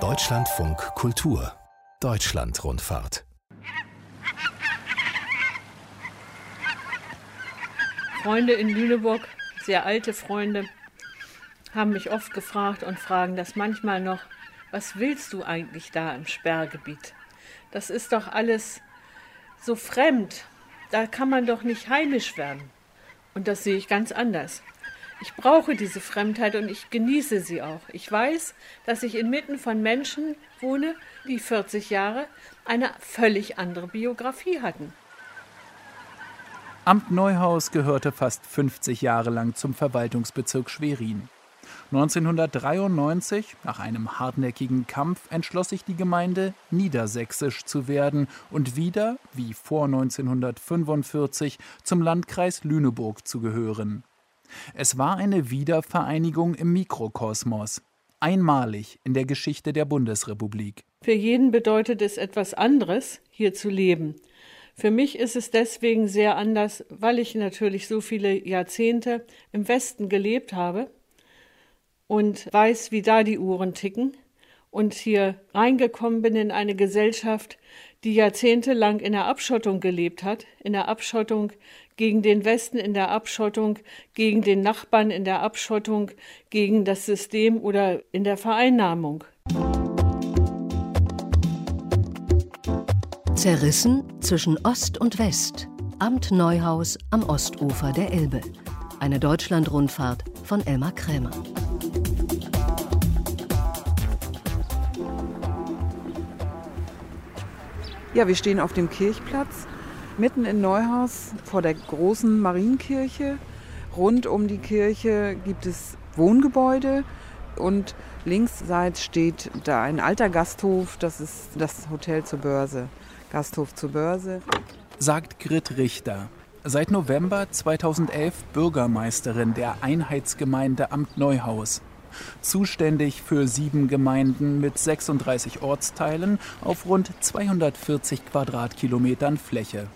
Deutschlandfunk Kultur Deutschlandrundfahrt Freunde in Lüneburg, sehr alte Freunde, haben mich oft gefragt und fragen das manchmal noch, was willst du eigentlich da im Sperrgebiet? Das ist doch alles so fremd. Da kann man doch nicht heimisch werden. Und das sehe ich ganz anders. Ich brauche diese Fremdheit und ich genieße sie auch. Ich weiß, dass ich inmitten von Menschen wohne, die 40 Jahre eine völlig andere Biografie hatten. Amt Neuhaus gehörte fast 50 Jahre lang zum Verwaltungsbezirk Schwerin. 1993, nach einem hartnäckigen Kampf, entschloss sich die Gemeinde, niedersächsisch zu werden und wieder, wie vor 1945, zum Landkreis Lüneburg zu gehören. Es war eine Wiedervereinigung im Mikrokosmos, einmalig in der Geschichte der Bundesrepublik. Für jeden bedeutet es etwas anderes, hier zu leben. Für mich ist es deswegen sehr anders, weil ich natürlich so viele Jahrzehnte im Westen gelebt habe und weiß, wie da die Uhren ticken und hier reingekommen bin in eine Gesellschaft, die jahrzehntelang in der Abschottung gelebt hat, in der Abschottung gegen den Westen, in der Abschottung gegen den Nachbarn, in der Abschottung gegen das System oder in der Vereinnahmung. Zerrissen zwischen Ost und West. Amt Neuhaus am Ostufer der Elbe. Eine Deutschlandrundfahrt von Elmar Krämer. Ja, wir stehen auf dem Kirchplatz mitten in Neuhaus vor der großen Marienkirche. Rund um die Kirche gibt es Wohngebäude und linksseits steht da ein alter Gasthof, das ist das Hotel zur Börse. Gasthof zur Börse. Sagt Grit Richter. Seit November 2011 Bürgermeisterin der Einheitsgemeinde Amt Neuhaus. Zuständig für sieben Gemeinden mit 36 Ortsteilen auf rund 240 Quadratkilometern Fläche.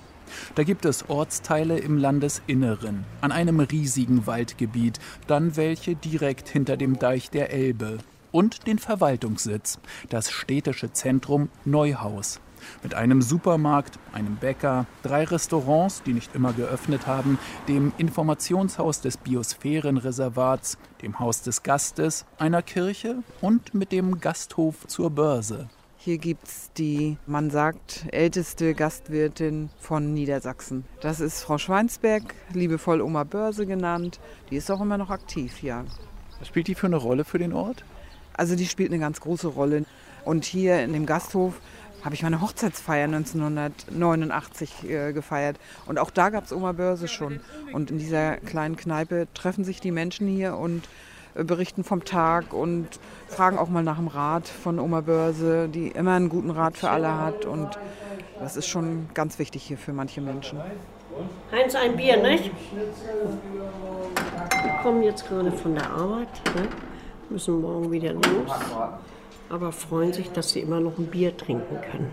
Da gibt es Ortsteile im Landesinneren, an einem riesigen Waldgebiet, dann welche direkt hinter dem Deich der Elbe und den Verwaltungssitz, das städtische Zentrum Neuhaus. Mit einem Supermarkt, einem Bäcker, drei Restaurants, die nicht immer geöffnet haben, dem Informationshaus des Biosphärenreservats, dem Haus des Gastes, einer Kirche und mit dem Gasthof zur Börse. Hier gibt es die, man sagt, älteste Gastwirtin von Niedersachsen. Das ist Frau Schweinsberg, liebevoll Oma Börse genannt. Die ist auch immer noch aktiv, ja. Was spielt die für eine Rolle für den Ort? Also die spielt eine ganz große Rolle. Und hier in dem Gasthof habe ich meine Hochzeitsfeier 1989 äh, gefeiert. Und auch da gab es Oma Börse schon. Und in dieser kleinen Kneipe treffen sich die Menschen hier und äh, berichten vom Tag und fragen auch mal nach dem Rat von Oma Börse, die immer einen guten Rat für alle hat. Und das ist schon ganz wichtig hier für manche Menschen. Heinz, ein Bier, nicht? Wir kommen jetzt gerade von der Arbeit, ne? müssen morgen wieder los aber freuen sich, dass sie immer noch ein Bier trinken können.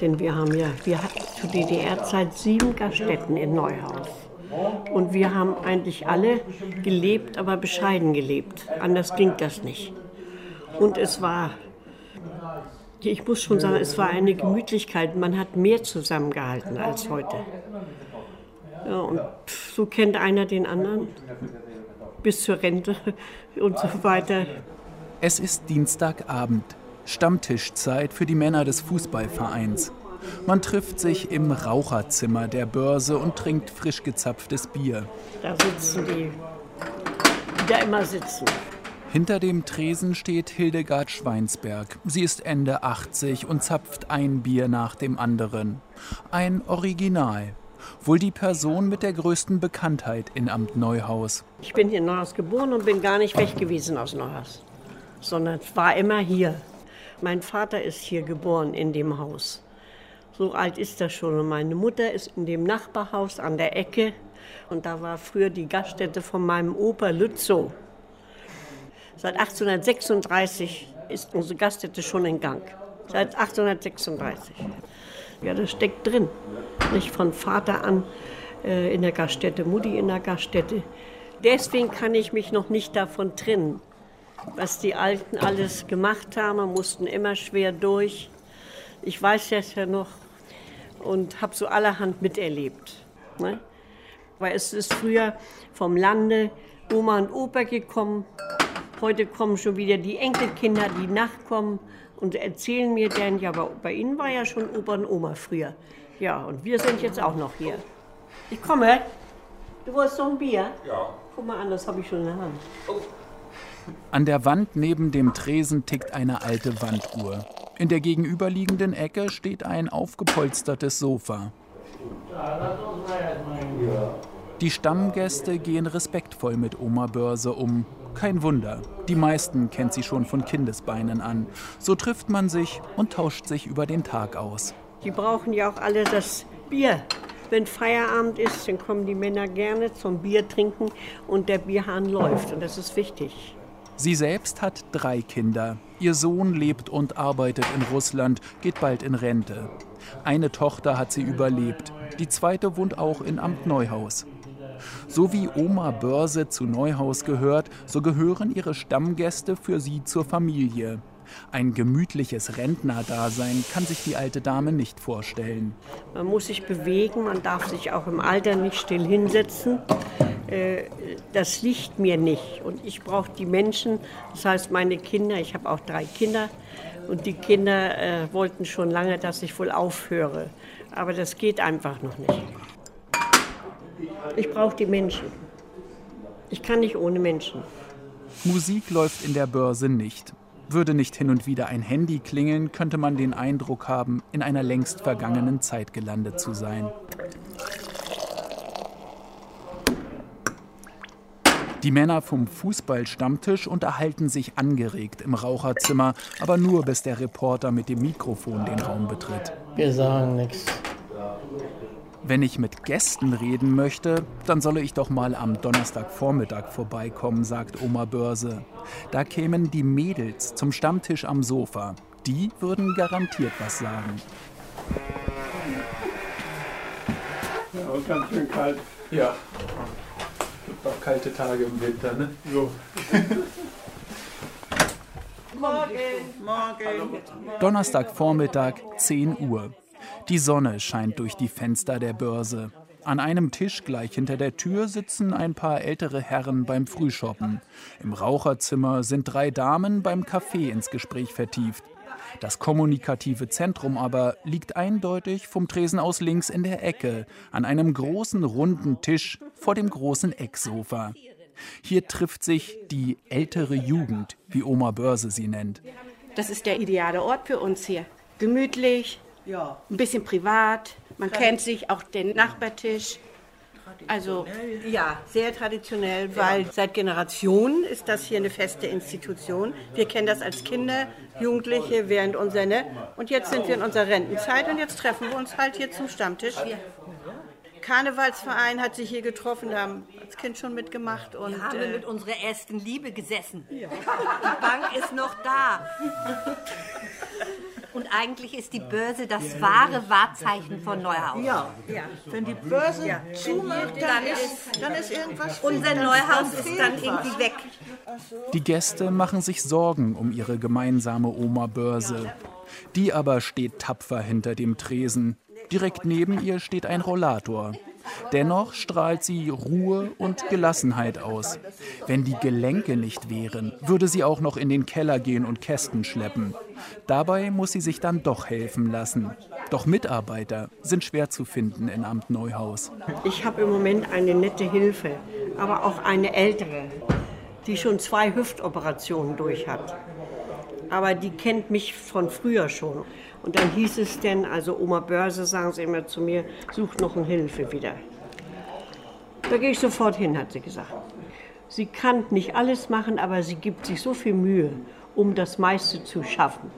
Denn wir haben ja, wir hatten zu DDR-Zeit sieben Gaststätten in Neuhaus. Und wir haben eigentlich alle gelebt, aber bescheiden gelebt. Anders ging das nicht. Und es war, ich muss schon sagen, es war eine Gemütlichkeit. Man hat mehr zusammengehalten als heute. Ja, und so kennt einer den anderen bis zur Rente und so weiter. Es ist Dienstagabend, Stammtischzeit für die Männer des Fußballvereins. Man trifft sich im Raucherzimmer der Börse und trinkt frisch gezapftes Bier. Da sitzen die, die da immer sitzen. Hinter dem Tresen steht Hildegard Schweinsberg. Sie ist Ende 80 und zapft ein Bier nach dem anderen. Ein Original. Wohl die Person mit der größten Bekanntheit in Amt Neuhaus. Ich bin hier in Neuhaus geboren und bin gar nicht weg gewesen aus Neuhaus sondern war immer hier. Mein Vater ist hier geboren in dem Haus. So alt ist er schon. Und meine Mutter ist in dem Nachbarhaus an der Ecke. Und da war früher die Gaststätte von meinem Opa Lützow. Seit 1836 ist unsere Gaststätte schon in Gang. Seit 1836. Ja, das steckt drin. Nicht von Vater an äh, in der Gaststätte, Mutti in der Gaststätte. Deswegen kann ich mich noch nicht davon trennen was die Alten alles gemacht haben, mussten immer schwer durch. Ich weiß das ja noch und habe so allerhand miterlebt. Ne? Weil es ist früher vom Lande Oma und Opa gekommen. Heute kommen schon wieder die Enkelkinder, die nachkommen und erzählen mir dann, ja, aber bei Ihnen war ja schon Opa und Oma früher. Ja, und wir sind jetzt auch noch hier. Ich komme. Du wolltest noch ein Bier? Ja. Guck mal an, das habe ich schon in der Hand. Oh. An der Wand neben dem Tresen tickt eine alte Wanduhr. In der gegenüberliegenden Ecke steht ein aufgepolstertes Sofa. Die Stammgäste gehen respektvoll mit Oma Börse um. Kein Wunder, die meisten kennt sie schon von Kindesbeinen an. So trifft man sich und tauscht sich über den Tag aus. Die brauchen ja auch alle das Bier. Wenn Feierabend ist, dann kommen die Männer gerne zum Bier trinken und der Bierhahn läuft. Und das ist wichtig. Sie selbst hat drei Kinder. Ihr Sohn lebt und arbeitet in Russland, geht bald in Rente. Eine Tochter hat sie überlebt. Die zweite wohnt auch in Amt Neuhaus. So wie Oma Börse zu Neuhaus gehört, so gehören ihre Stammgäste für sie zur Familie. Ein gemütliches Rentnerdasein kann sich die alte Dame nicht vorstellen. Man muss sich bewegen, man darf sich auch im Alter nicht still hinsetzen. Äh, das liegt mir nicht. Und ich brauche die Menschen, das heißt meine Kinder, ich habe auch drei Kinder. Und die Kinder äh, wollten schon lange, dass ich wohl aufhöre. Aber das geht einfach noch nicht. Ich brauche die Menschen. Ich kann nicht ohne Menschen. Musik läuft in der Börse nicht. Würde nicht hin und wieder ein Handy klingeln, könnte man den Eindruck haben, in einer längst vergangenen Zeit gelandet zu sein. Die Männer vom Fußballstammtisch unterhalten sich angeregt im Raucherzimmer, aber nur bis der Reporter mit dem Mikrofon den Raum betritt. Wir sagen nichts. Wenn ich mit Gästen reden möchte, dann solle ich doch mal am Donnerstagvormittag vorbeikommen, sagt Oma Börse. Da kämen die Mädels zum Stammtisch am Sofa. Die würden garantiert was sagen. Ja, und ganz schön kalt. Ja. Gibt auch kalte Tage im Winter, ne? So. Morgen. Morgen. Donnerstagvormittag, 10 Uhr. Die Sonne scheint durch die Fenster der Börse. An einem Tisch gleich hinter der Tür sitzen ein paar ältere Herren beim Frühshoppen. Im Raucherzimmer sind drei Damen beim Kaffee ins Gespräch vertieft. Das kommunikative Zentrum aber liegt eindeutig vom Tresen aus links in der Ecke, an einem großen runden Tisch vor dem großen Ecksofa. Hier trifft sich die ältere Jugend, wie Oma Börse sie nennt. Das ist der ideale Ort für uns hier. Gemütlich, ja. Ein bisschen privat. Man kennt sich, auch den Nachbartisch. Also ja, sehr traditionell, weil seit Generationen ist das hier eine feste Institution. Wir kennen das als Kinder, Jugendliche während unserer ne? und jetzt sind wir in unserer Rentenzeit und jetzt treffen wir uns halt hier zum Stammtisch. Karnevalsverein hat sich hier getroffen, da haben als Kind schon mitgemacht. Und, wir haben äh, mit unserer ersten Liebe gesessen. Ja. Die Bank ist noch da. Und eigentlich ist die Börse das wahre Wahrzeichen von Neuhaus. Ja, ja. wenn die Börse ja. zumacht, dann, ist, dann ist irgendwas. Unser Neuhaus ist dann irgendwie weg. Die Gäste machen sich Sorgen um ihre gemeinsame Oma-Börse. Die aber steht tapfer hinter dem Tresen. Direkt neben ihr steht ein Rollator. Dennoch strahlt sie Ruhe und Gelassenheit aus. Wenn die Gelenke nicht wären, würde sie auch noch in den Keller gehen und Kästen schleppen. Dabei muss sie sich dann doch helfen lassen. Doch Mitarbeiter sind schwer zu finden in Amt Neuhaus. Ich habe im Moment eine nette Hilfe, aber auch eine ältere, die schon zwei Hüftoperationen durch hat. Aber die kennt mich von früher schon. Und dann hieß es denn, also Oma Börse, sagen sie immer zu mir, sucht noch eine Hilfe wieder. Da gehe ich sofort hin, hat sie gesagt. Sie kann nicht alles machen, aber sie gibt sich so viel Mühe, um das meiste zu schaffen.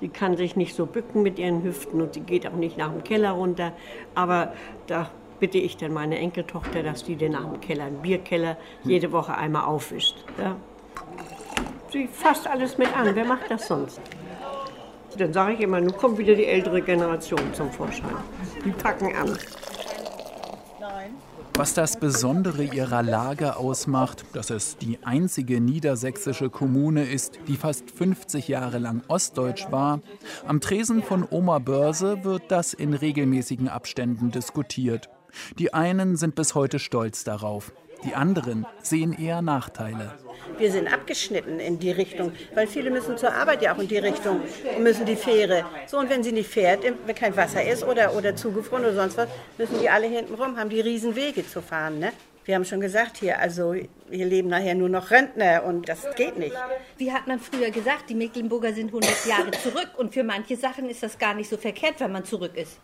Sie kann sich nicht so bücken mit ihren Hüften und sie geht auch nicht nach dem Keller runter. Aber da bitte ich dann meine Enkeltochter, dass die den nach dem Keller, einen Bierkeller, jede Woche einmal aufwischt. Ja. Sie fasst alles mit an. Wer macht das sonst? Dann sage ich immer, nun kommt wieder die ältere Generation zum Vorschein. Die packen an. Was das Besondere ihrer Lage ausmacht, dass es die einzige niedersächsische Kommune ist, die fast 50 Jahre lang ostdeutsch war, am Tresen von Oma Börse wird das in regelmäßigen Abständen diskutiert. Die einen sind bis heute stolz darauf, die anderen sehen eher Nachteile. Wir sind abgeschnitten in die Richtung, weil viele müssen zur Arbeit ja auch in die Richtung und müssen die Fähre. So, und wenn sie nicht fährt, wenn kein Wasser ist oder, oder zugefroren oder sonst was, müssen die alle hinten rum, haben die riesen Wege zu fahren. Ne? Wir haben schon gesagt hier, also hier leben nachher nur noch Rentner und das geht nicht. Wie hat man früher gesagt, die Mecklenburger sind 100 Jahre zurück und für manche Sachen ist das gar nicht so verkehrt, wenn man zurück ist.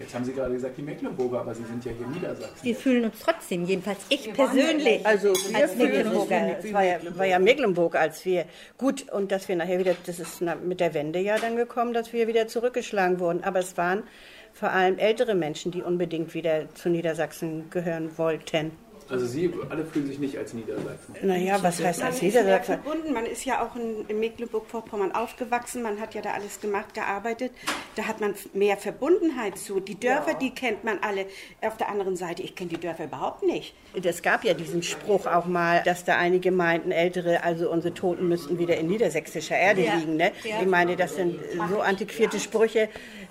Jetzt haben Sie gerade gesagt, die Mecklenburger, aber Sie sind ja hier Niedersachsen. Wir fühlen uns trotzdem, jedenfalls ich persönlich, also als Mecklenburger. Es war ja, war ja Mecklenburg, als wir, gut, und dass wir nachher wieder, das ist mit der Wende ja dann gekommen, dass wir wieder zurückgeschlagen wurden. Aber es waren vor allem ältere Menschen, die unbedingt wieder zu Niedersachsen gehören wollten. Also Sie alle fühlen sich nicht als Niedersachsen? Naja, was heißt als Niedersachsen? verbunden. Man ist ja auch in, in Mecklenburg-Vorpommern aufgewachsen. Man hat ja da alles gemacht, gearbeitet. Da hat man mehr Verbundenheit zu. Die Dörfer, ja. die kennt man alle. Auf der anderen Seite, ich kenne die Dörfer überhaupt nicht. Es gab ja diesen Spruch auch mal, dass da einige meinten, Ältere, also unsere Toten müssten wieder in niedersächsischer Erde ja. liegen. Ne? Ja. Ich meine, das sind so antiquierte Sprüche.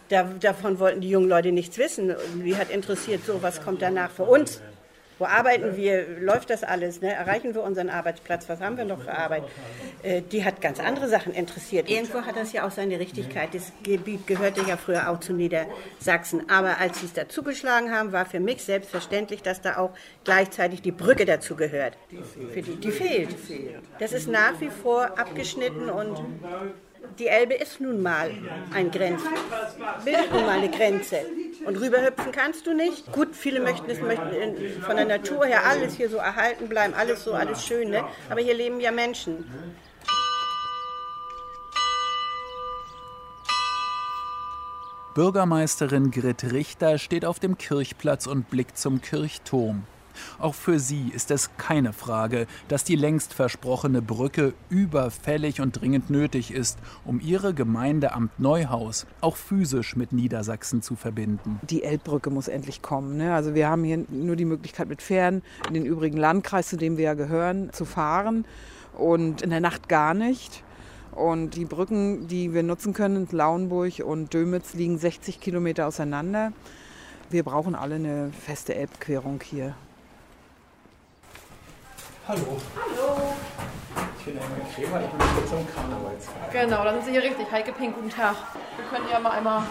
Da, davon wollten die jungen Leute nichts wissen. Wie hat interessiert, so was kommt danach für uns? Wo arbeiten wir? Läuft das alles? Ne? Erreichen wir unseren Arbeitsplatz? Was haben wir noch für Arbeit? Äh, die hat ganz andere Sachen interessiert. Irgendwo hat das ja auch seine Richtigkeit. Das Gebiet gehörte ja früher auch zu Niedersachsen. Aber als sie es dazugeschlagen haben, war für mich selbstverständlich, dass da auch gleichzeitig die Brücke dazu gehört. Für die, die fehlt. Das ist nach wie vor abgeschnitten und die Elbe ist nun mal ein Grenz, bildet nun mal eine Grenze. Und rüberhüpfen kannst du nicht. Gut, viele möchten es möchten von der Natur her alles hier so erhalten bleiben, alles so, alles schön, ne? aber hier leben ja Menschen. Bürgermeisterin Grit Richter steht auf dem Kirchplatz und blickt zum Kirchturm. Auch für sie ist es keine Frage, dass die längst versprochene Brücke überfällig und dringend nötig ist, um ihre Gemeinde Amt Neuhaus auch physisch mit Niedersachsen zu verbinden. Die Elbbrücke muss endlich kommen. Ne? Also wir haben hier nur die Möglichkeit mit Fähren in den übrigen Landkreis, zu dem wir ja gehören, zu fahren und in der Nacht gar nicht. Und die Brücken, die wir nutzen können, Lauenburg und Dömitz, liegen 60 Kilometer auseinander. Wir brauchen alle eine feste Elbquerung hier. Hallo. Hallo. Ich bin Emil Kremer, ich bin hier zum Karnevalsfeier. Genau, da sind Sie hier richtig. Heike Pink, guten Tag. Wir können ja mal einmal.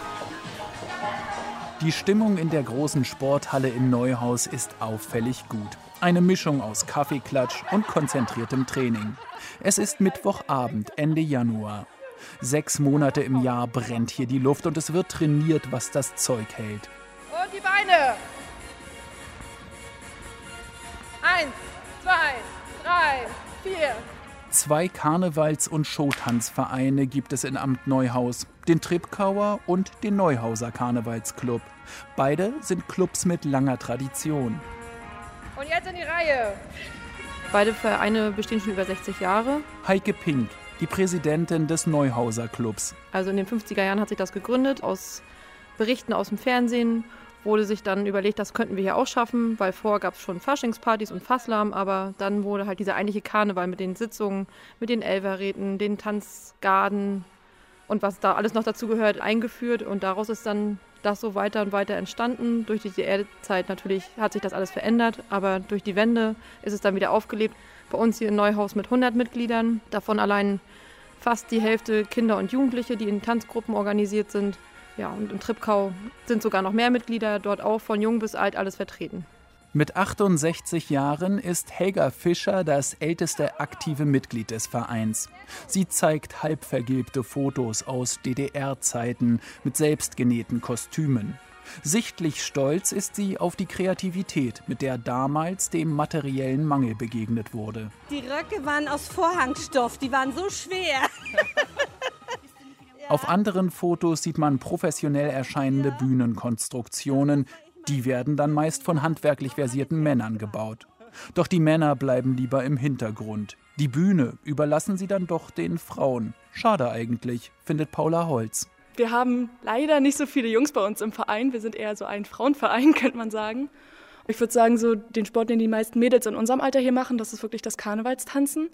Die Stimmung in der großen Sporthalle im Neuhaus ist auffällig gut. Eine Mischung aus Kaffeeklatsch und konzentriertem Training. Es ist Mittwochabend, Ende Januar. Sechs Monate im Jahr brennt hier die Luft und es wird trainiert, was das Zeug hält. Und die Beine. Eins, zwei, drei, vier. Zwei Karnevals- und Showtanzvereine gibt es in Amt Neuhaus, den Tripkauer und den Neuhauser Karnevalsclub. Beide sind Clubs mit langer Tradition. Und jetzt in die Reihe. Beide Vereine bestehen schon über 60 Jahre. Heike Pink, die Präsidentin des Neuhauser Clubs. Also in den 50er Jahren hat sich das gegründet aus Berichten aus dem Fernsehen wurde sich dann überlegt, das könnten wir hier auch schaffen, weil vorher gab es schon Faschingspartys und Fasslahm, aber dann wurde halt dieser eigentliche Karneval mit den Sitzungen, mit den Elverräten, den Tanzgarden und was da alles noch dazu gehört, eingeführt und daraus ist dann das so weiter und weiter entstanden. Durch die DDR-Zeit natürlich hat sich das alles verändert, aber durch die Wende ist es dann wieder aufgelebt. Bei uns hier in Neuhaus mit 100 Mitgliedern, davon allein fast die Hälfte Kinder und Jugendliche, die in Tanzgruppen organisiert sind. Ja, und im Tripkau sind sogar noch mehr Mitglieder, dort auch von jung bis alt alles vertreten. Mit 68 Jahren ist Helga Fischer das älteste aktive Mitglied des Vereins. Sie zeigt halbvergilbte Fotos aus DDR-Zeiten mit selbstgenähten Kostümen. Sichtlich stolz ist sie auf die Kreativität, mit der damals dem materiellen Mangel begegnet wurde. Die Röcke waren aus Vorhangstoff, die waren so schwer. Auf anderen Fotos sieht man professionell erscheinende Bühnenkonstruktionen. Die werden dann meist von handwerklich versierten Männern gebaut. Doch die Männer bleiben lieber im Hintergrund. Die Bühne überlassen sie dann doch den Frauen. Schade eigentlich, findet Paula Holz. Wir haben leider nicht so viele Jungs bei uns im Verein. Wir sind eher so ein Frauenverein, könnte man sagen. Ich würde sagen, so den Sport, den die meisten Mädels in unserem Alter hier machen, das ist wirklich das Karnevalstanzen.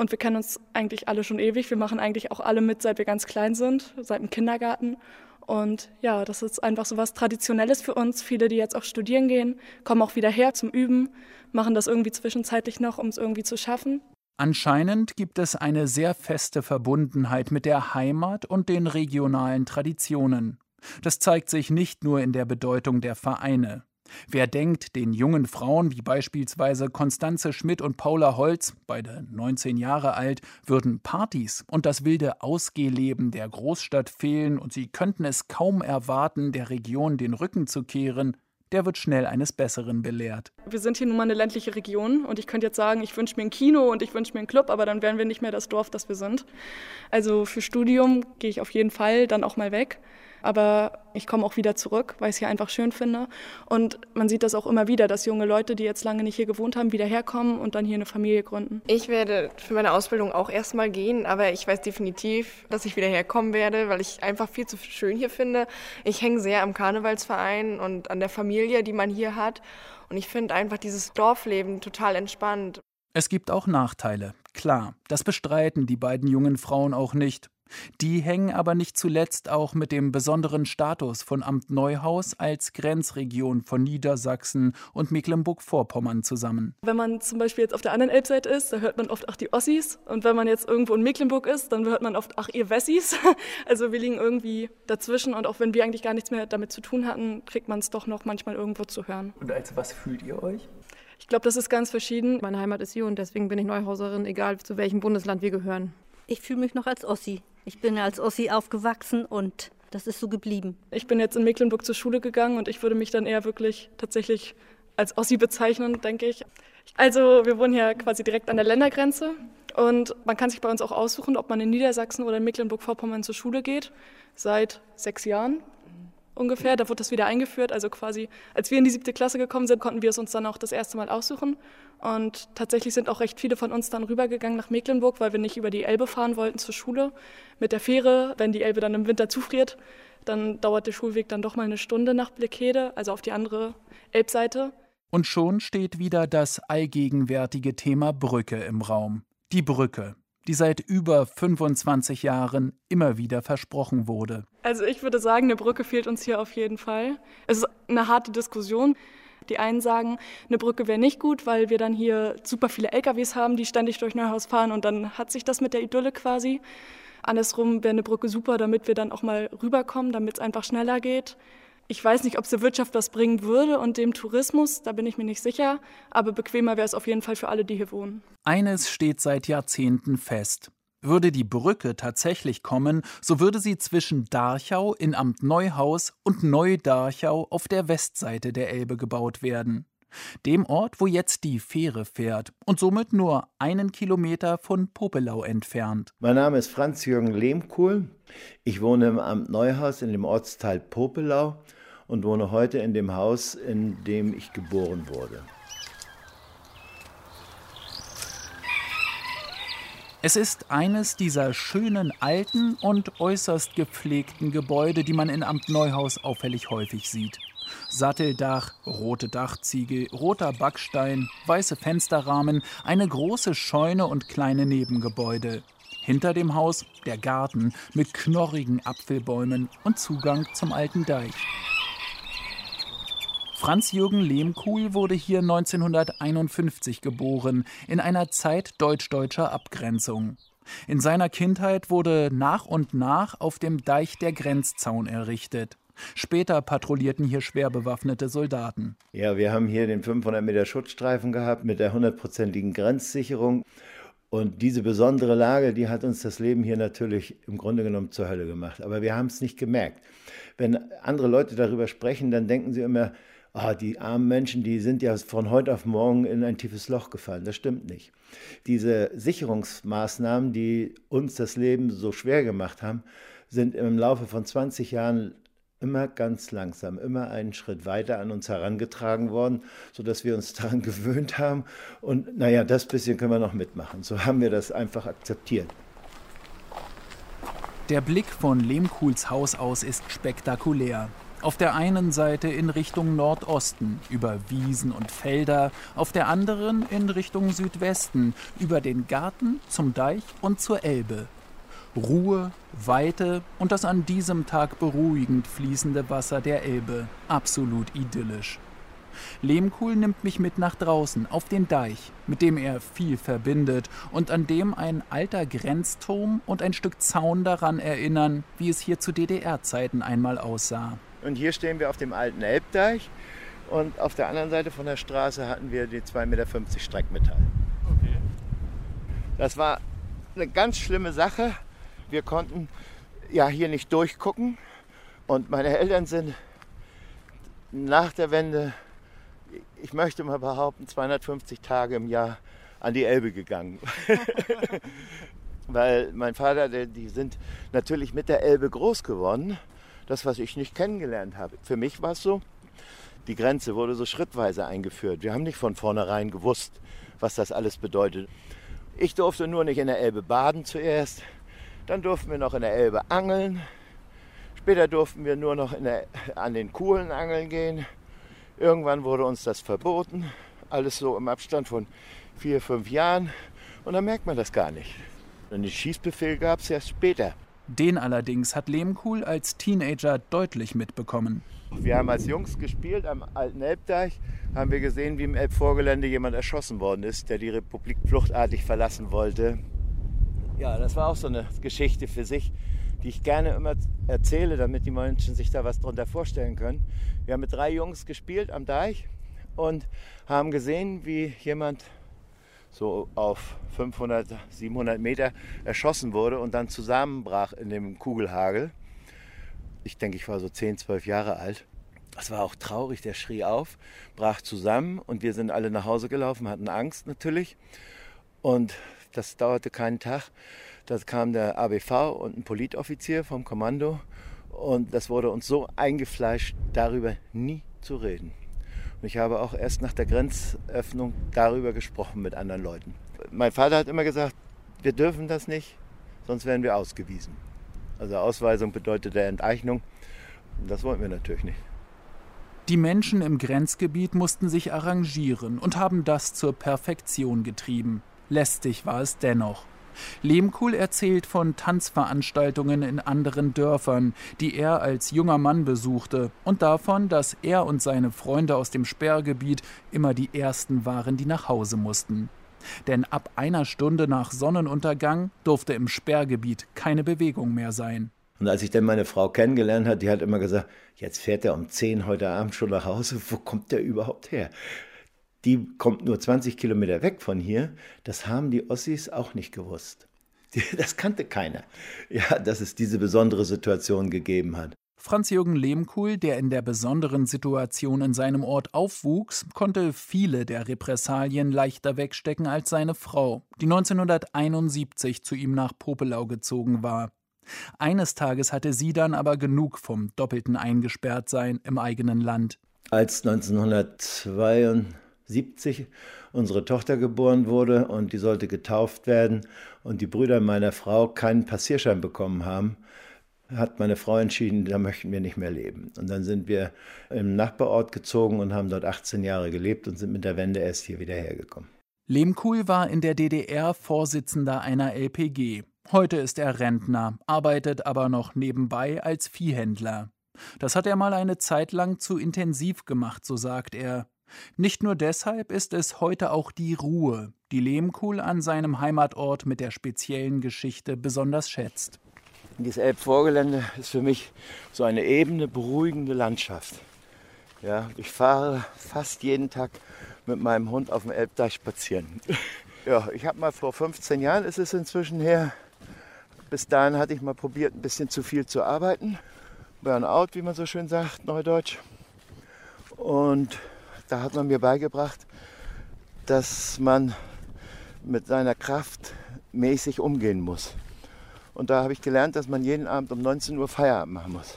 Und wir kennen uns eigentlich alle schon ewig. Wir machen eigentlich auch alle mit, seit wir ganz klein sind, seit dem Kindergarten. Und ja, das ist einfach so was Traditionelles für uns. Viele, die jetzt auch studieren gehen, kommen auch wieder her zum Üben, machen das irgendwie zwischenzeitlich noch, um es irgendwie zu schaffen. Anscheinend gibt es eine sehr feste Verbundenheit mit der Heimat und den regionalen Traditionen. Das zeigt sich nicht nur in der Bedeutung der Vereine. Wer denkt, den jungen Frauen wie beispielsweise Konstanze Schmidt und Paula Holz, beide 19 Jahre alt, würden Partys und das wilde Ausgehleben der Großstadt fehlen und sie könnten es kaum erwarten, der Region den Rücken zu kehren, der wird schnell eines Besseren belehrt. Wir sind hier nun mal eine ländliche Region und ich könnte jetzt sagen, ich wünsche mir ein Kino und ich wünsche mir einen Club, aber dann wären wir nicht mehr das Dorf, das wir sind. Also für Studium gehe ich auf jeden Fall dann auch mal weg. Aber ich komme auch wieder zurück, weil ich es hier einfach schön finde. Und man sieht das auch immer wieder, dass junge Leute, die jetzt lange nicht hier gewohnt haben, wieder herkommen und dann hier eine Familie gründen. Ich werde für meine Ausbildung auch erstmal gehen, aber ich weiß definitiv, dass ich wieder herkommen werde, weil ich einfach viel zu schön hier finde. Ich hänge sehr am Karnevalsverein und an der Familie, die man hier hat. Und ich finde einfach dieses Dorfleben total entspannt. Es gibt auch Nachteile, klar. Das bestreiten die beiden jungen Frauen auch nicht. Die hängen aber nicht zuletzt auch mit dem besonderen Status von Amt Neuhaus als Grenzregion von Niedersachsen und Mecklenburg-Vorpommern zusammen. Wenn man zum Beispiel jetzt auf der anderen Elbseite ist, da hört man oft, ach, die Ossis. Und wenn man jetzt irgendwo in Mecklenburg ist, dann hört man oft, ach, ihr Wessis. Also wir liegen irgendwie dazwischen und auch wenn wir eigentlich gar nichts mehr damit zu tun hatten, kriegt man es doch noch manchmal irgendwo zu hören. Und als was fühlt ihr euch? Ich glaube, das ist ganz verschieden. Meine Heimat ist hier und deswegen bin ich Neuhauserin, egal zu welchem Bundesland wir gehören. Ich fühle mich noch als Ossi. Ich bin als Ossi aufgewachsen und das ist so geblieben. Ich bin jetzt in Mecklenburg zur Schule gegangen und ich würde mich dann eher wirklich tatsächlich als Ossi bezeichnen, denke ich. Also wir wohnen hier quasi direkt an der Ländergrenze und man kann sich bei uns auch aussuchen, ob man in Niedersachsen oder in Mecklenburg-Vorpommern zur Schule geht. Seit sechs Jahren ungefähr. Da wurde das wieder eingeführt. Also quasi, als wir in die siebte Klasse gekommen sind, konnten wir es uns dann auch das erste Mal aussuchen. Und tatsächlich sind auch recht viele von uns dann rübergegangen nach Mecklenburg, weil wir nicht über die Elbe fahren wollten zur Schule. Mit der Fähre, wenn die Elbe dann im Winter zufriert, dann dauert der Schulweg dann doch mal eine Stunde nach Blickede, also auf die andere Elbseite. Und schon steht wieder das allgegenwärtige Thema Brücke im Raum. Die Brücke, die seit über 25 Jahren immer wieder versprochen wurde. Also ich würde sagen, eine Brücke fehlt uns hier auf jeden Fall. Es ist eine harte Diskussion. Die einen sagen, eine Brücke wäre nicht gut, weil wir dann hier super viele LKWs haben, die ständig durch Neuhaus fahren und dann hat sich das mit der Idylle quasi. Andersrum wäre eine Brücke super, damit wir dann auch mal rüberkommen, damit es einfach schneller geht. Ich weiß nicht, ob es der Wirtschaft was bringen würde und dem Tourismus, da bin ich mir nicht sicher, aber bequemer wäre es auf jeden Fall für alle, die hier wohnen. Eines steht seit Jahrzehnten fest. Würde die Brücke tatsächlich kommen, so würde sie zwischen Darchau in Amt Neuhaus und Neu-Darchau auf der Westseite der Elbe gebaut werden. Dem Ort, wo jetzt die Fähre fährt und somit nur einen Kilometer von Popelau entfernt. Mein Name ist Franz-Jürgen Lehmkuhl. Ich wohne im Amt Neuhaus in dem Ortsteil Popelau und wohne heute in dem Haus, in dem ich geboren wurde. Es ist eines dieser schönen alten und äußerst gepflegten Gebäude, die man in Amt Neuhaus auffällig häufig sieht. Satteldach, rote Dachziegel, roter Backstein, weiße Fensterrahmen, eine große Scheune und kleine Nebengebäude. Hinter dem Haus der Garten mit knorrigen Apfelbäumen und Zugang zum alten Deich. Franz-Jürgen Lehmkuhl wurde hier 1951 geboren, in einer Zeit deutsch-deutscher Abgrenzung. In seiner Kindheit wurde nach und nach auf dem Deich der Grenzzaun errichtet. Später patrouillierten hier schwer bewaffnete Soldaten. Ja, wir haben hier den 500 Meter Schutzstreifen gehabt mit der hundertprozentigen Grenzsicherung. Und diese besondere Lage, die hat uns das Leben hier natürlich im Grunde genommen zur Hölle gemacht. Aber wir haben es nicht gemerkt. Wenn andere Leute darüber sprechen, dann denken sie immer, ah, die armen Menschen, die sind ja von heute auf morgen in ein tiefes Loch gefallen. Das stimmt nicht. Diese Sicherungsmaßnahmen, die uns das Leben so schwer gemacht haben, sind im Laufe von 20 Jahren immer ganz langsam, immer einen Schritt weiter an uns herangetragen worden, sodass wir uns daran gewöhnt haben. Und naja, das bisschen können wir noch mitmachen. So haben wir das einfach akzeptiert. Der Blick von Lehmkuhls Haus aus ist spektakulär. Auf der einen Seite in Richtung Nordosten über Wiesen und Felder, auf der anderen in Richtung Südwesten über den Garten zum Deich und zur Elbe. Ruhe, Weite und das an diesem Tag beruhigend fließende Wasser der Elbe. Absolut idyllisch. Lehmkuhl nimmt mich mit nach draußen, auf den Deich, mit dem er viel verbindet und an dem ein alter Grenzturm und ein Stück Zaun daran erinnern, wie es hier zu DDR-Zeiten einmal aussah. Und hier stehen wir auf dem alten Elbdeich und auf der anderen Seite von der Straße hatten wir die 2,50 Meter Streckmetall. Okay. Das war eine ganz schlimme Sache. Wir konnten ja hier nicht durchgucken und meine Eltern sind nach der Wende ich möchte mal behaupten, 250 Tage im Jahr an die Elbe gegangen. Weil mein Vater, die sind natürlich mit der Elbe groß geworden. Das, was ich nicht kennengelernt habe. Für mich war es so, die Grenze wurde so schrittweise eingeführt. Wir haben nicht von vornherein gewusst, was das alles bedeutet. Ich durfte nur nicht in der Elbe baden zuerst. Dann durften wir noch in der Elbe angeln. Später durften wir nur noch der, an den Kuhlen angeln gehen. Irgendwann wurde uns das verboten, alles so im Abstand von vier, fünf Jahren. Und dann merkt man das gar nicht. Und den Schießbefehl gab es erst später. Den allerdings hat Lehmkuhl als Teenager deutlich mitbekommen. Wir haben als Jungs gespielt am alten Elbdeich, haben wir gesehen, wie im Elbvorgelände jemand erschossen worden ist, der die Republik fluchtartig verlassen wollte. Ja, das war auch so eine Geschichte für sich die ich gerne immer erzähle, damit die Menschen sich da was drunter vorstellen können. Wir haben mit drei Jungs gespielt am Deich und haben gesehen, wie jemand so auf 500, 700 Meter erschossen wurde und dann zusammenbrach in dem Kugelhagel. Ich denke, ich war so 10, 12 Jahre alt. Das war auch traurig, der schrie auf, brach zusammen und wir sind alle nach Hause gelaufen, hatten Angst natürlich. Und das dauerte keinen Tag. Da kam der ABV und ein Politoffizier vom Kommando und das wurde uns so eingefleischt, darüber nie zu reden. Und ich habe auch erst nach der Grenzöffnung darüber gesprochen mit anderen Leuten. Mein Vater hat immer gesagt, wir dürfen das nicht, sonst werden wir ausgewiesen. Also Ausweisung bedeutet der Enteignung. Das wollten wir natürlich nicht. Die Menschen im Grenzgebiet mussten sich arrangieren und haben das zur Perfektion getrieben. Lästig war es dennoch. Lehmkuhl erzählt von Tanzveranstaltungen in anderen Dörfern, die er als junger Mann besuchte, und davon, dass er und seine Freunde aus dem Sperrgebiet immer die ersten waren, die nach Hause mussten. Denn ab einer Stunde nach Sonnenuntergang durfte im Sperrgebiet keine Bewegung mehr sein. Und als ich dann meine Frau kennengelernt habe, die hat immer gesagt, jetzt fährt er um 10 heute Abend schon nach Hause, wo kommt der überhaupt her? Die kommt nur 20 Kilometer weg von hier. Das haben die Ossis auch nicht gewusst. Das kannte keiner. Ja, dass es diese besondere Situation gegeben hat. Franz-Jürgen Lehmkuhl, der in der besonderen Situation in seinem Ort aufwuchs, konnte viele der Repressalien leichter wegstecken als seine Frau, die 1971 zu ihm nach Popelau gezogen war. Eines Tages hatte sie dann aber genug vom doppelten Eingesperrtsein im eigenen Land. Als 1972 70 unsere Tochter geboren wurde und die sollte getauft werden und die Brüder meiner Frau keinen Passierschein bekommen haben, hat meine Frau entschieden, da möchten wir nicht mehr leben. Und dann sind wir im Nachbarort gezogen und haben dort 18 Jahre gelebt und sind mit der Wende erst hier wieder hergekommen. Lehmkuhl war in der DDR Vorsitzender einer LPG. Heute ist er Rentner, arbeitet aber noch nebenbei als Viehhändler. Das hat er mal eine Zeit lang zu intensiv gemacht, so sagt er. Nicht nur deshalb ist es heute auch die Ruhe, die Lehmkuhl an seinem Heimatort mit der speziellen Geschichte besonders schätzt. Dieses Elbvorgelände ist für mich so eine ebene, beruhigende Landschaft. Ja, ich fahre fast jeden Tag mit meinem Hund auf dem Elbdeich spazieren. ja, ich habe mal vor 15 Jahren, ist es inzwischen her, bis dahin hatte ich mal probiert, ein bisschen zu viel zu arbeiten. Burnout, wie man so schön sagt, neudeutsch. Und da hat man mir beigebracht, dass man mit seiner Kraft mäßig umgehen muss. Und da habe ich gelernt, dass man jeden Abend um 19 Uhr Feierabend machen muss.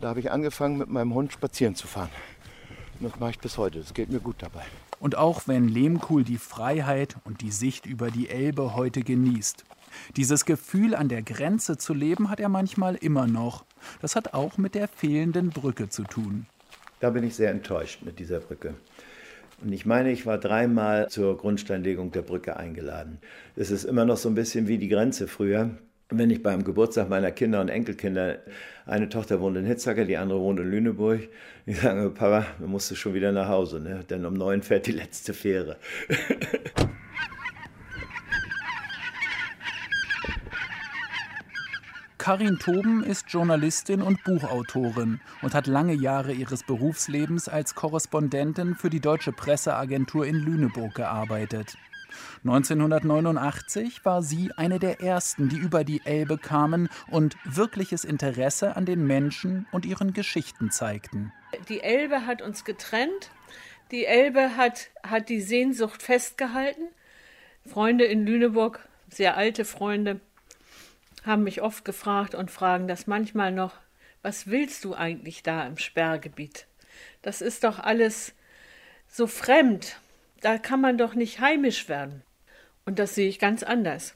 Da habe ich angefangen, mit meinem Hund spazieren zu fahren. Und das mache ich bis heute. Das geht mir gut dabei. Und auch wenn Lehmkuhl die Freiheit und die Sicht über die Elbe heute genießt, Dieses Gefühl, an der Grenze zu leben, hat er manchmal immer noch. Das hat auch mit der fehlenden Brücke zu tun. Da bin ich sehr enttäuscht mit dieser Brücke. Und ich meine, ich war dreimal zur Grundsteinlegung der Brücke eingeladen. Es ist immer noch so ein bisschen wie die Grenze früher. Wenn ich beim Geburtstag meiner Kinder und Enkelkinder, eine Tochter wohnt in Hitzacker, die andere wohnt in Lüneburg, ich sage, Papa, du musst schon wieder nach Hause, ne? denn um neun fährt die letzte Fähre. Karin Toben ist Journalistin und Buchautorin und hat lange Jahre ihres Berufslebens als Korrespondentin für die Deutsche Presseagentur in Lüneburg gearbeitet. 1989 war sie eine der ersten, die über die Elbe kamen und wirkliches Interesse an den Menschen und ihren Geschichten zeigten. Die Elbe hat uns getrennt. Die Elbe hat, hat die Sehnsucht festgehalten. Freunde in Lüneburg, sehr alte Freunde, haben mich oft gefragt und fragen das manchmal noch, was willst du eigentlich da im Sperrgebiet? Das ist doch alles so fremd, da kann man doch nicht heimisch werden. Und das sehe ich ganz anders.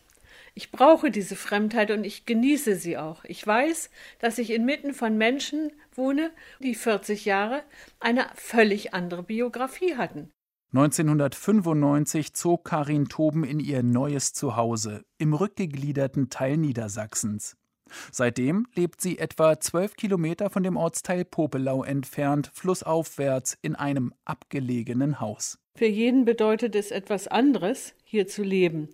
Ich brauche diese Fremdheit und ich genieße sie auch. Ich weiß, dass ich inmitten von Menschen wohne, die 40 Jahre eine völlig andere Biografie hatten. 1995 zog Karin Toben in ihr neues Zuhause im rückgegliederten Teil Niedersachsens. Seitdem lebt sie etwa zwölf Kilometer von dem Ortsteil Popelau entfernt, flussaufwärts in einem abgelegenen Haus. Für jeden bedeutet es etwas anderes, hier zu leben.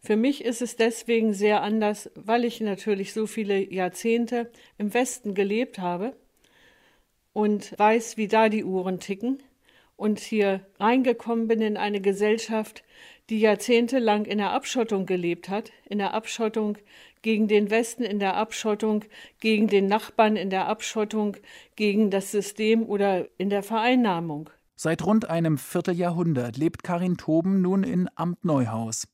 Für mich ist es deswegen sehr anders, weil ich natürlich so viele Jahrzehnte im Westen gelebt habe und weiß, wie da die Uhren ticken und hier reingekommen bin in eine Gesellschaft, die jahrzehntelang in der Abschottung gelebt hat, in der Abschottung gegen den Westen, in der Abschottung gegen den Nachbarn, in der Abschottung gegen das System oder in der Vereinnahmung. Seit rund einem Vierteljahrhundert lebt Karin Toben nun in Amt Neuhaus.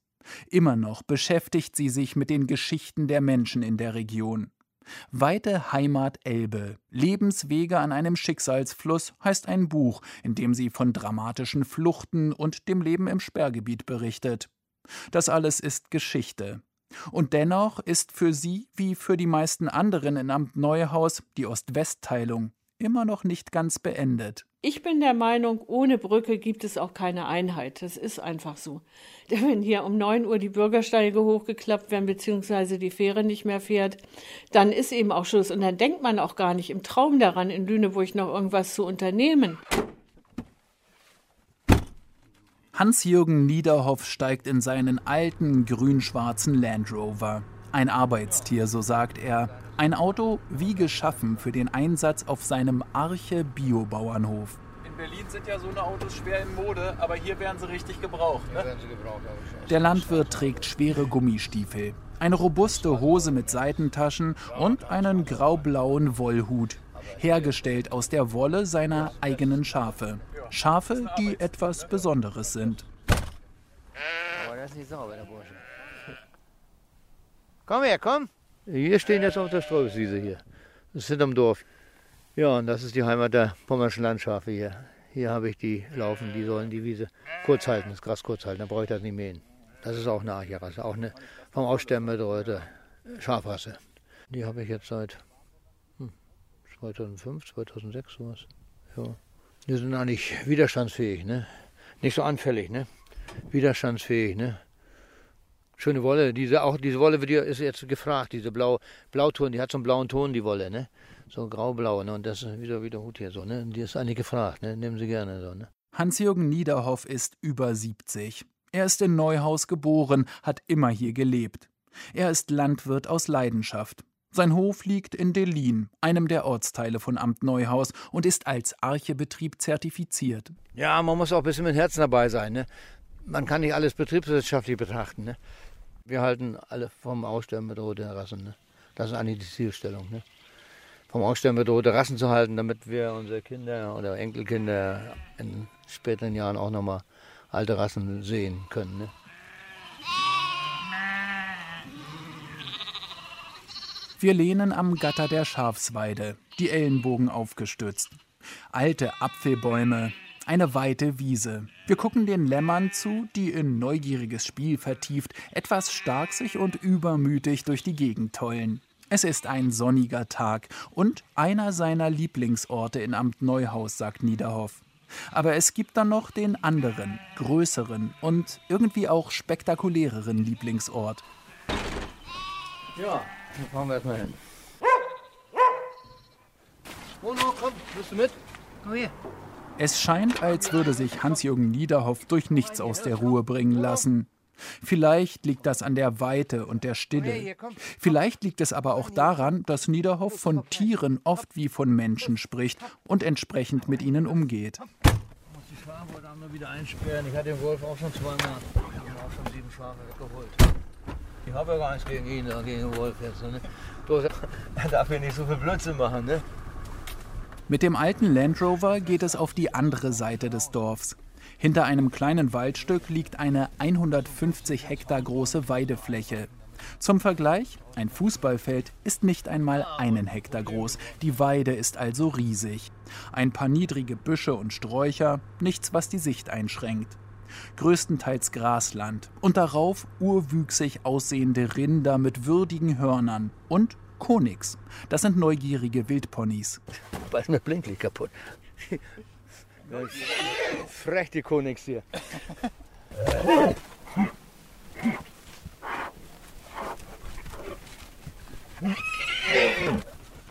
Immer noch beschäftigt sie sich mit den Geschichten der Menschen in der Region. Weite Heimat Elbe, Lebenswege an einem Schicksalsfluss heißt ein Buch, in dem sie von dramatischen Fluchten und dem Leben im Sperrgebiet berichtet. Das alles ist Geschichte. Und dennoch ist für sie, wie für die meisten anderen in Amt Neuhaus, die Ost-West-Teilung immer noch nicht ganz beendet. Ich bin der Meinung, ohne Brücke gibt es auch keine Einheit. Das ist einfach so. Wenn hier um 9 Uhr die Bürgersteige hochgeklappt werden, beziehungsweise die Fähre nicht mehr fährt, dann ist eben auch Schluss. Und dann denkt man auch gar nicht im Traum daran, in Lüneburg noch irgendwas zu unternehmen. Hans-Jürgen Niederhoff steigt in seinen alten grün-schwarzen Land Rover. Ein Arbeitstier, so sagt er. Ein Auto wie geschaffen für den Einsatz auf seinem Arche Biobauernhof. In Berlin sind ja so eine Autos schwer in Mode, aber hier werden sie richtig gebraucht. Ne? Sie gebraucht Der Landwirt trägt schwere Gummistiefel, eine robuste Hose mit Seitentaschen und einen graublauen Wollhut, hergestellt aus der Wolle seiner eigenen Schafe. Schafe, die etwas Besonderes sind. Aber das ist nicht sauber, der Bursche. Komm her, komm! Wir stehen jetzt auf der Streuwiese hier. Das ist am Dorf. Ja, und das ist die Heimat der pommerschen Landschafe hier. Hier habe ich die laufen, die sollen die Wiese kurz halten, das Gras kurz halten, dann brauche ich das nicht mähen. Das ist auch eine Archerrasse, auch eine vom Aussterben bedrohte Schafrasse. Die habe ich jetzt seit hm, 2005, 2006 sowas. Ja. Die sind eigentlich widerstandsfähig, ne? Nicht so anfällig, ne? Widerstandsfähig, ne? Schöne Wolle, diese, auch diese Wolle wird, ist jetzt gefragt, diese Blau, Blauton, die hat so einen blauen Ton, die Wolle, ne? So graublau, ne? Und das ist wieder, wieder Hut hier so, ne? Die ist eigentlich gefragt, ne? Nehmen Sie gerne so, ne? Hans-Jürgen Niederhoff ist über 70. Er ist in Neuhaus geboren, hat immer hier gelebt. Er ist Landwirt aus Leidenschaft. Sein Hof liegt in Delin, einem der Ortsteile von Amt Neuhaus, und ist als Archebetrieb zertifiziert. Ja, man muss auch ein bisschen mit Herzen dabei sein. Ne? Man kann nicht alles betriebswirtschaftlich betrachten. Ne? Wir halten alle vom Aussterben bedrohte Rassen. Ne? Das ist eigentlich die Zielstellung. Ne? Vom Aussterben bedrohte Rassen zu halten, damit wir unsere Kinder oder Enkelkinder in späteren Jahren auch nochmal alte Rassen sehen können. Ne? Wir lehnen am Gatter der Schafsweide, die Ellenbogen aufgestützt. Alte Apfelbäume, Eine weite Wiese. Wir gucken den Lämmern zu, die in neugieriges Spiel vertieft, etwas starksig und übermütig durch die Gegend tollen. Es ist ein sonniger Tag und einer seiner Lieblingsorte in Amt Neuhaus, sagt Niederhoff. Aber es gibt dann noch den anderen, größeren und irgendwie auch spektakuläreren Lieblingsort. Ja, dann fahren wir erstmal hin. Bruno, komm, bist du mit? Komm her. Es scheint, als würde sich Hans-Jürgen Niederhoff durch nichts aus der Ruhe bringen lassen. Vielleicht liegt das an der Weite und der Stille. Vielleicht liegt es aber auch daran, dass Niederhoff von Tieren oft wie von Menschen spricht und entsprechend mit ihnen umgeht. Ich muss die Schafe heute Abend wieder einsperren. Ich hatte den Wolf auch schon zweimal. Ich habe auch schon sieben Schafe weggeholt. Ich habe ja gar nichts gegen ihn, gegen den Wolf jetzt. Ne? Bloß, er darf ja nicht so viel Blödsinn machen. Ne? Mit dem alten Land Rover geht es auf die andere Seite des Dorfs. Hinter einem kleinen Waldstück liegt eine 150 Hektar große Weidefläche. Zum Vergleich, ein Fußballfeld ist nicht einmal einen Hektar groß, die Weide ist also riesig. Ein paar niedrige Büsche und Sträucher, nichts, was die Sicht einschränkt. Größtenteils Grasland und darauf urwüchsig aussehende Rinder mit würdigen Hörnern und Konix. Das sind neugierige Wildponys. Bald mir Blinklicht kaputt. Frech die Konix hier.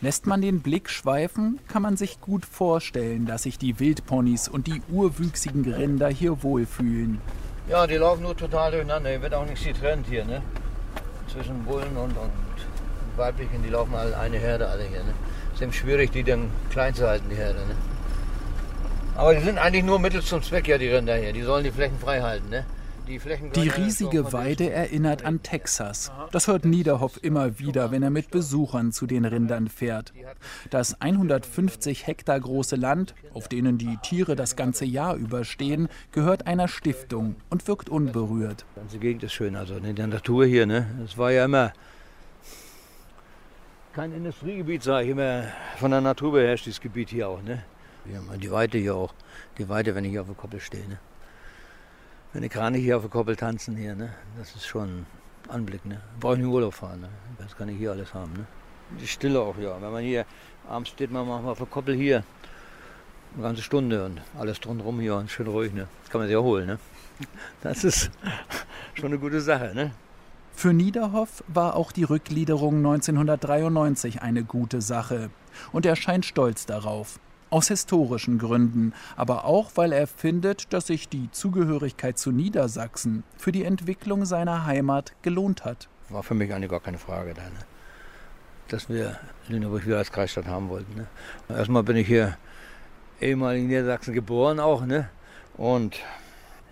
Lässt man den Blick schweifen, kann man sich gut vorstellen, dass sich die Wildponys und die urwüchsigen Rinder hier wohlfühlen. Ja, die laufen nur total durcheinander. Hier wird auch nichts getrennt hier, ne? Zwischen Bullen und, und Weiblichen, die laufen alle eine Herde alle hier, ne? Es ist eben schwierig, die dann klein zu halten, die Herde, ne? Aber die sind eigentlich nur Mittel zum Zweck, ja, die Rinder hier. Die sollen die Flächen frei halten, ne? Die, Flächen die riesige Weide erinnert an Texas. Das hört Niederhoff immer wieder, wenn er mit Besuchern zu den Rindern fährt. Das 150 Hektar große Land, auf denen die Tiere das ganze Jahr überstehen, gehört einer Stiftung und wirkt unberührt. Die ganze Gegend ist schön, also in der Natur hier, ne? Es war ja immer kein Industriegebiet, sage ich immer. Von der Natur beherrscht dieses Gebiet hier auch, ne? Die Weite hier auch. Die Weite, wenn ich hier auf der Koppel stehe, ne? Wenn die Krane hier auf der Koppel tanzen hier, ne? Das ist schon ein Anblick, ne? Brauche ich nicht Urlaub fahren, ne? Das kann ich hier alles haben, ne? Die Stille auch, ja. Wenn man hier abends steht, man manchmal auf der Koppel hier eine ganze Stunde und alles drumherum hier und schön ruhig, ne? Das kann man sich erholen, ne? Das ist schon eine gute Sache, ne? Für Niederhoff war auch die Rückgliederung 1993 eine gute Sache. Und er scheint stolz darauf. Aus historischen Gründen, aber auch, weil er findet, dass sich die Zugehörigkeit zu Niedersachsen für die Entwicklung seiner Heimat gelohnt hat. War für mich eigentlich gar keine Frage da, ne? dass wir Lüneburg wieder als Kreisstadt haben wollten. Ne? Erstmal bin ich hier ehemalig in Niedersachsen geboren auch. Ne? Und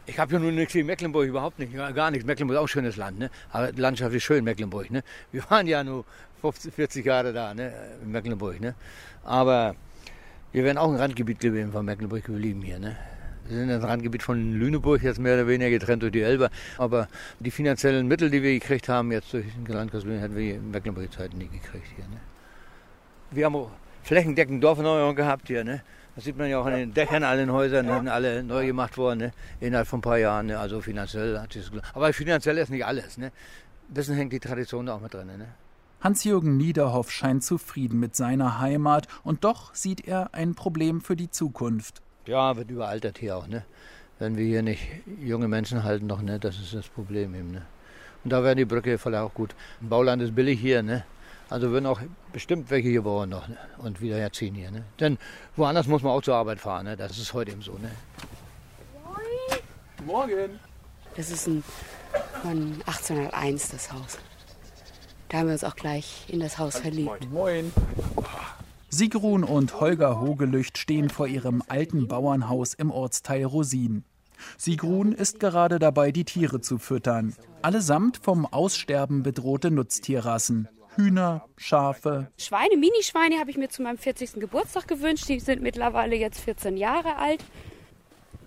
ich habe ja nun nichts in Mecklenburg, überhaupt nicht, gar nichts. Mecklenburg ist auch ein schönes Land, ne? aber die Landschaft ist schön, Mecklenburg. Ne? Wir waren ja nur 50, 40 Jahre da ne? in Mecklenburg. Ne? Aber wir wären auch ein Randgebiet gewesen von Mecklenburg geblieben hier. Ne? Wir sind ein Randgebiet von Lüneburg, jetzt mehr oder weniger getrennt durch die Elbe. Aber die finanziellen Mittel, die wir gekriegt haben, jetzt durch den Landkreis Lüneburg, hätten wir in Mecklenburg Zeit nie gekriegt hier. Ne? Wir haben auch flächendeckend Dorferneuerung gehabt hier. Ne? Das sieht man ja auch an den Dächern, allen Häusern, ja. sind alle neu gemacht worden, ne? innerhalb von ein paar Jahren. Ne? Also finanziell hat sich Aber finanziell ist nicht alles. Ne? Ein bisschen hängt die Tradition da auch mit drin. Ne? Hans-Jürgen Niederhoff scheint zufrieden mit seiner Heimat und doch sieht er ein Problem für die Zukunft. Ja, wird überaltert hier auch, ne? Wenn wir hier nicht junge Menschen halten, noch, ne? Das ist das Problem eben, ne? Und da wäre die Brücke vielleicht auch gut. Bauland ist billig hier, ne? Also würden auch bestimmt welche hier bauen noch ne? und wieder herziehen hier, ne? Denn woanders muss man auch zur Arbeit fahren, ne? Das ist heute eben so, ne? Morgen. Das ist ein, von 1801 das Haus. Da haben wir uns auch gleich in das Haus verliebt. Moin. Sigrun und Holger Hogelücht stehen vor ihrem alten Bauernhaus im Ortsteil Rosin. Sigrun ist gerade dabei, die Tiere zu füttern. Allesamt vom Aussterben bedrohte Nutztierrassen. Hühner, Schafe. Schweine, Minischweine habe ich mir zu meinem 40. Geburtstag gewünscht. Die sind mittlerweile jetzt 14 Jahre alt.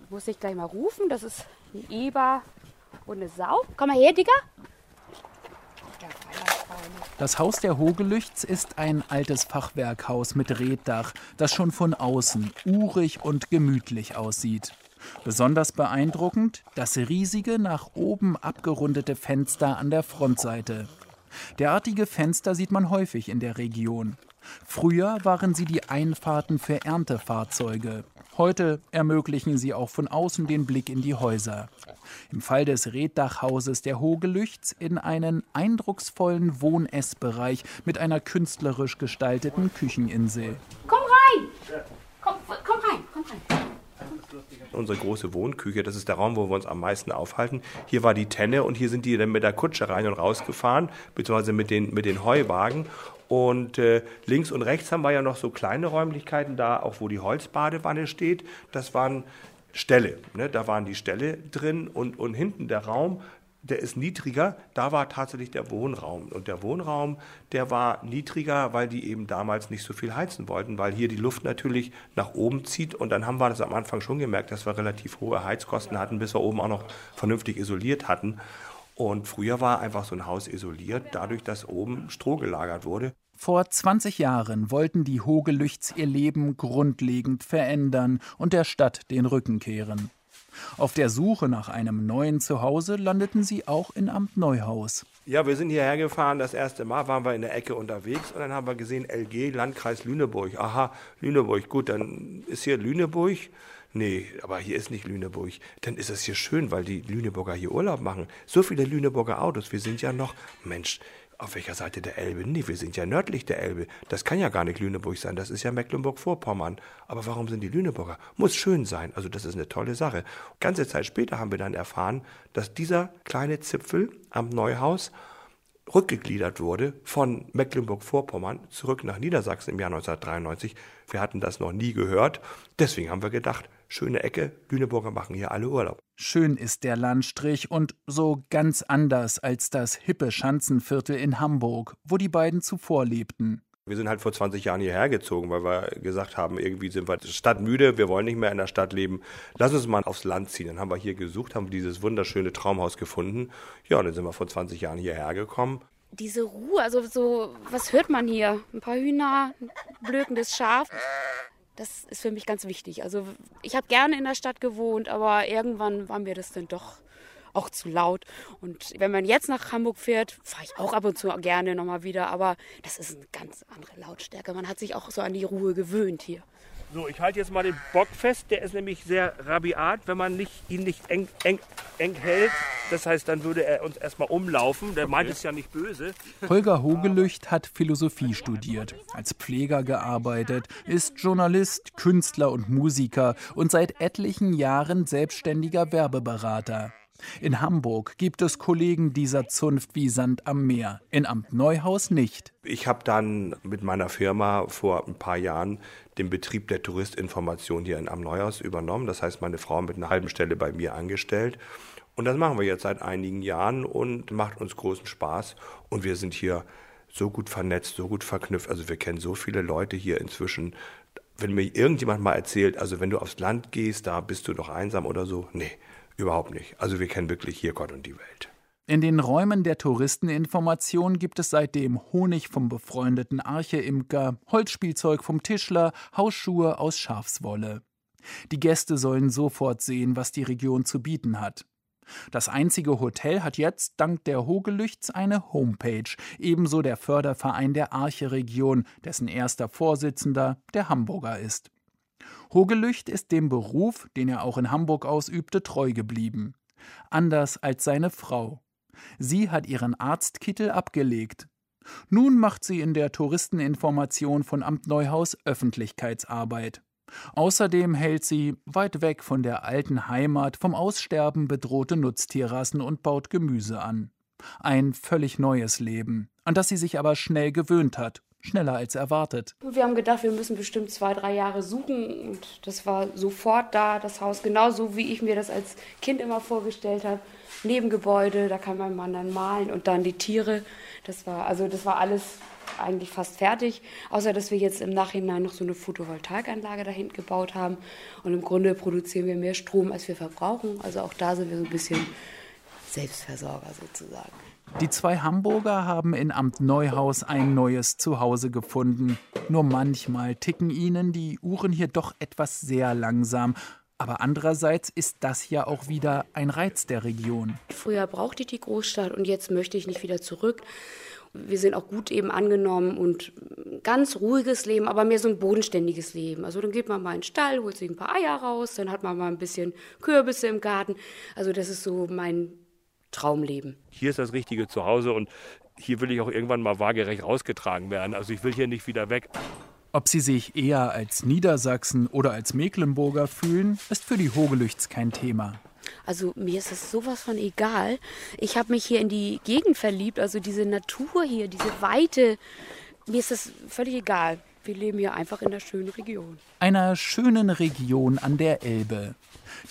Muss ich gleich mal rufen. Das ist ein Eber und eine Sau. Komm mal her, Digga. Das Haus der Hogelüchts ist ein altes Fachwerkhaus mit Reddach, das schon von außen urig und gemütlich aussieht. Besonders beeindruckend das riesige, nach oben abgerundete Fenster an der Frontseite. Derartige Fenster sieht man häufig in der Region. Früher waren sie die Einfahrten für Erntefahrzeuge. Heute ermöglichen sie auch von außen den Blick in die Häuser. Im Fall des Reddachhauses der Hogelüchts in einen eindrucksvollen Wohn-Essbereich mit einer künstlerisch gestalteten Kücheninsel. Komm rein! Komm, komm. Unsere große Wohnküche, das ist der Raum, wo wir uns am meisten aufhalten. Hier war die Tenne und hier sind die dann mit der Kutsche rein und raus gefahren, beziehungsweise mit den, mit den Heuwagen. Und äh, links und rechts haben wir ja noch so kleine Räumlichkeiten da, auch wo die Holzbadewanne steht. Das waren Ställe. Ne? Da waren die Ställe drin und, und hinten der Raum, der ist niedriger. Da war tatsächlich der Wohnraum. Und der Wohnraum, der war niedriger, weil die eben damals nicht so viel heizen wollten, weil hier die Luft natürlich nach oben zieht. Und dann haben wir das am Anfang schon gemerkt, dass wir relativ hohe Heizkosten hatten, bis wir oben auch noch vernünftig isoliert hatten. Und früher war einfach so ein Haus isoliert, dadurch, dass oben Stroh gelagert wurde. Vor 20 Jahren wollten die Hogelüchts ihr Leben grundlegend verändern und der Stadt den Rücken kehren. Auf der Suche nach einem neuen Zuhause landeten sie auch in Amt Neuhaus. Ja, wir sind hierher gefahren. Das erste Mal waren wir in der Ecke unterwegs und dann haben wir gesehen LG, Landkreis Lüneburg. Aha, Lüneburg, gut, dann ist hier Lüneburg. Nee, aber hier ist nicht Lüneburg. Dann ist es hier schön, weil die Lüneburger hier Urlaub machen. So viele Lüneburger Autos. Wir sind ja noch, Mensch, auf welcher Seite der Elbe? Nee, wir sind ja nördlich der Elbe. Das kann ja gar nicht Lüneburg sein, das ist ja Mecklenburg-Vorpommern. Aber warum sind die Lüneburger? Muss schön sein. Also das ist eine tolle Sache. Ganze Zeit später haben wir dann erfahren, dass dieser kleine Zipfel am Neuhaus rückgegliedert wurde von Mecklenburg-Vorpommern zurück nach Niedersachsen im Jahr 1993. Wir hatten das noch nie gehört. Deswegen haben wir gedacht, schöne Ecke, Lüneburger machen hier alle Urlaub. Schön ist der Landstrich und so ganz anders als das hippe Schanzenviertel in Hamburg, wo die beiden zuvor lebten. Wir sind halt vor 20 Jahren hierher gezogen, weil wir gesagt haben, irgendwie sind wir stadtmüde, wir wollen nicht mehr in der Stadt leben. Lass uns mal aufs Land ziehen. Dann haben wir hier gesucht, haben dieses wunderschöne Traumhaus gefunden. Ja, und dann sind wir vor 20 Jahren hierher gekommen. Diese Ruhe, also so, was hört man hier? Ein paar Hühner, ein blökendes Schaf. Das ist für mich ganz wichtig. Also ich habe gerne in der Stadt gewohnt, aber irgendwann war mir das dann doch auch zu laut. Und wenn man jetzt nach Hamburg fährt, fahre ich auch ab und zu gerne nochmal wieder, aber das ist eine ganz andere Lautstärke. Man hat sich auch so an die Ruhe gewöhnt hier. So, ich halte jetzt mal den Bock fest. Der ist nämlich sehr rabiat, wenn man nicht, ihn nicht eng, eng, eng hält. Das heißt, dann würde er uns erstmal umlaufen. Der meint es ja nicht böse. Holger Hogelücht hat Philosophie studiert, als Pfleger gearbeitet, ist Journalist, Künstler und Musiker und seit etlichen Jahren selbstständiger Werbeberater. In Hamburg gibt es Kollegen dieser Zunft wie Sand am Meer, in Amt Neuhaus nicht. Ich habe dann mit meiner Firma vor ein paar Jahren den Betrieb der Touristinformation hier in Amt Neuhaus übernommen. Das heißt, meine Frau mit einer halben Stelle bei mir angestellt. Und das machen wir jetzt seit einigen Jahren und macht uns großen Spaß. Und wir sind hier so gut vernetzt, so gut verknüpft. Also wir kennen so viele Leute hier inzwischen. Wenn mir irgendjemand mal erzählt, also wenn du aufs Land gehst, da bist du doch einsam oder so. Nee, Überhaupt nicht. Also wir kennen wirklich hier Gott und die Welt. In den Räumen der Touristeninformation gibt es seitdem Honig vom befreundeten Arche-Imker, Holzspielzeug vom Tischler, Hausschuhe aus Schafswolle. Die Gäste sollen sofort sehen, was die Region zu bieten hat. Das einzige Hotel hat jetzt dank der Hogelüchts eine Homepage, ebenso der Förderverein der Arche-Region, dessen erster Vorsitzender der Hamburger ist. Hogelücht ist dem Beruf, den er auch in Hamburg ausübte, treu geblieben. Anders als seine Frau. Sie hat ihren Arztkittel abgelegt. Nun macht sie in der Touristeninformation von Amt Neuhaus Öffentlichkeitsarbeit. Außerdem hält sie, weit weg von der alten Heimat, vom Aussterben bedrohte Nutztierrassen und baut Gemüse an. Ein völlig neues Leben, an das sie sich aber schnell gewöhnt hat schneller als erwartet. Wir haben gedacht, wir müssen bestimmt zwei, drei Jahre suchen und das war sofort da, das Haus, genauso wie ich mir das als Kind immer vorgestellt habe. Nebengebäude, da kann mein Mann dann malen und dann die Tiere. Das war, also das war alles eigentlich fast fertig, außer dass wir jetzt im Nachhinein noch so eine Photovoltaikanlage dahinten gebaut haben. Und im Grunde produzieren wir mehr Strom, als wir verbrauchen. Also auch da sind wir so ein bisschen Selbstversorger sozusagen. Die zwei Hamburger haben in Amt Neuhaus ein neues Zuhause gefunden. Nur manchmal ticken ihnen die Uhren hier doch etwas sehr langsam. Aber andererseits ist das ja auch wieder ein Reiz der Region. Früher brauchte ich die Großstadt und jetzt möchte ich nicht wieder zurück. Wir sind auch gut eben angenommen und ganz ruhiges Leben, aber mehr so ein bodenständiges Leben. Also dann geht man mal in den Stall, holt sich ein paar Eier raus, dann hat man mal ein bisschen Kürbisse im Garten. Also das ist so mein Traumleben. Hier ist das richtige Zuhause und hier will ich auch irgendwann mal waagerecht rausgetragen werden. Also ich will hier nicht wieder weg. Ob sie sich eher als Niedersachsen oder als Mecklenburger fühlen, ist für die Hogelüchts kein Thema. Also mir ist es sowas von egal. Ich habe mich hier in die Gegend verliebt, also diese Natur hier, diese Weite. Mir ist das völlig egal. Wir leben hier einfach in einer schönen Region. Einer schönen Region an der Elbe.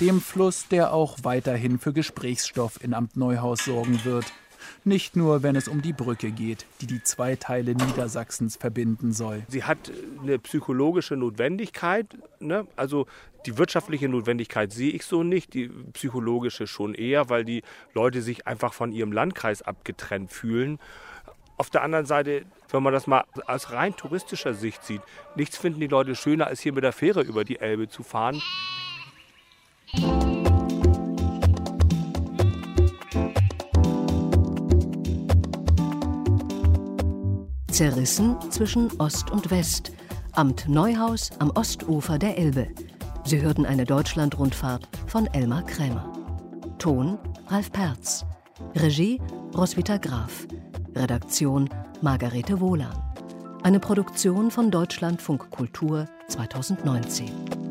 Dem Fluss, der auch weiterhin für Gesprächsstoff in Amt Neuhaus sorgen wird. Nicht nur, wenn es um die Brücke geht, die die zwei Teile Niedersachsens verbinden soll. Sie hat eine psychologische Notwendigkeit. Ne? Also die wirtschaftliche Notwendigkeit sehe ich so nicht, die psychologische schon eher, weil die Leute sich einfach von ihrem Landkreis abgetrennt fühlen. Auf der anderen Seite, wenn man das mal aus rein touristischer Sicht sieht, nichts finden die Leute schöner, als hier mit der Fähre über die Elbe zu fahren. Zerrissen zwischen Ost und West. Amt Neuhaus am Ostufer der Elbe. Sie hörten eine Deutschlandrundfahrt von Elmar Krämer. Ton Ralf Perz. Regie Roswitha Graf. Redaktion Margarete Wohlan. Eine Produktion von Deutschlandfunk Kultur 2019.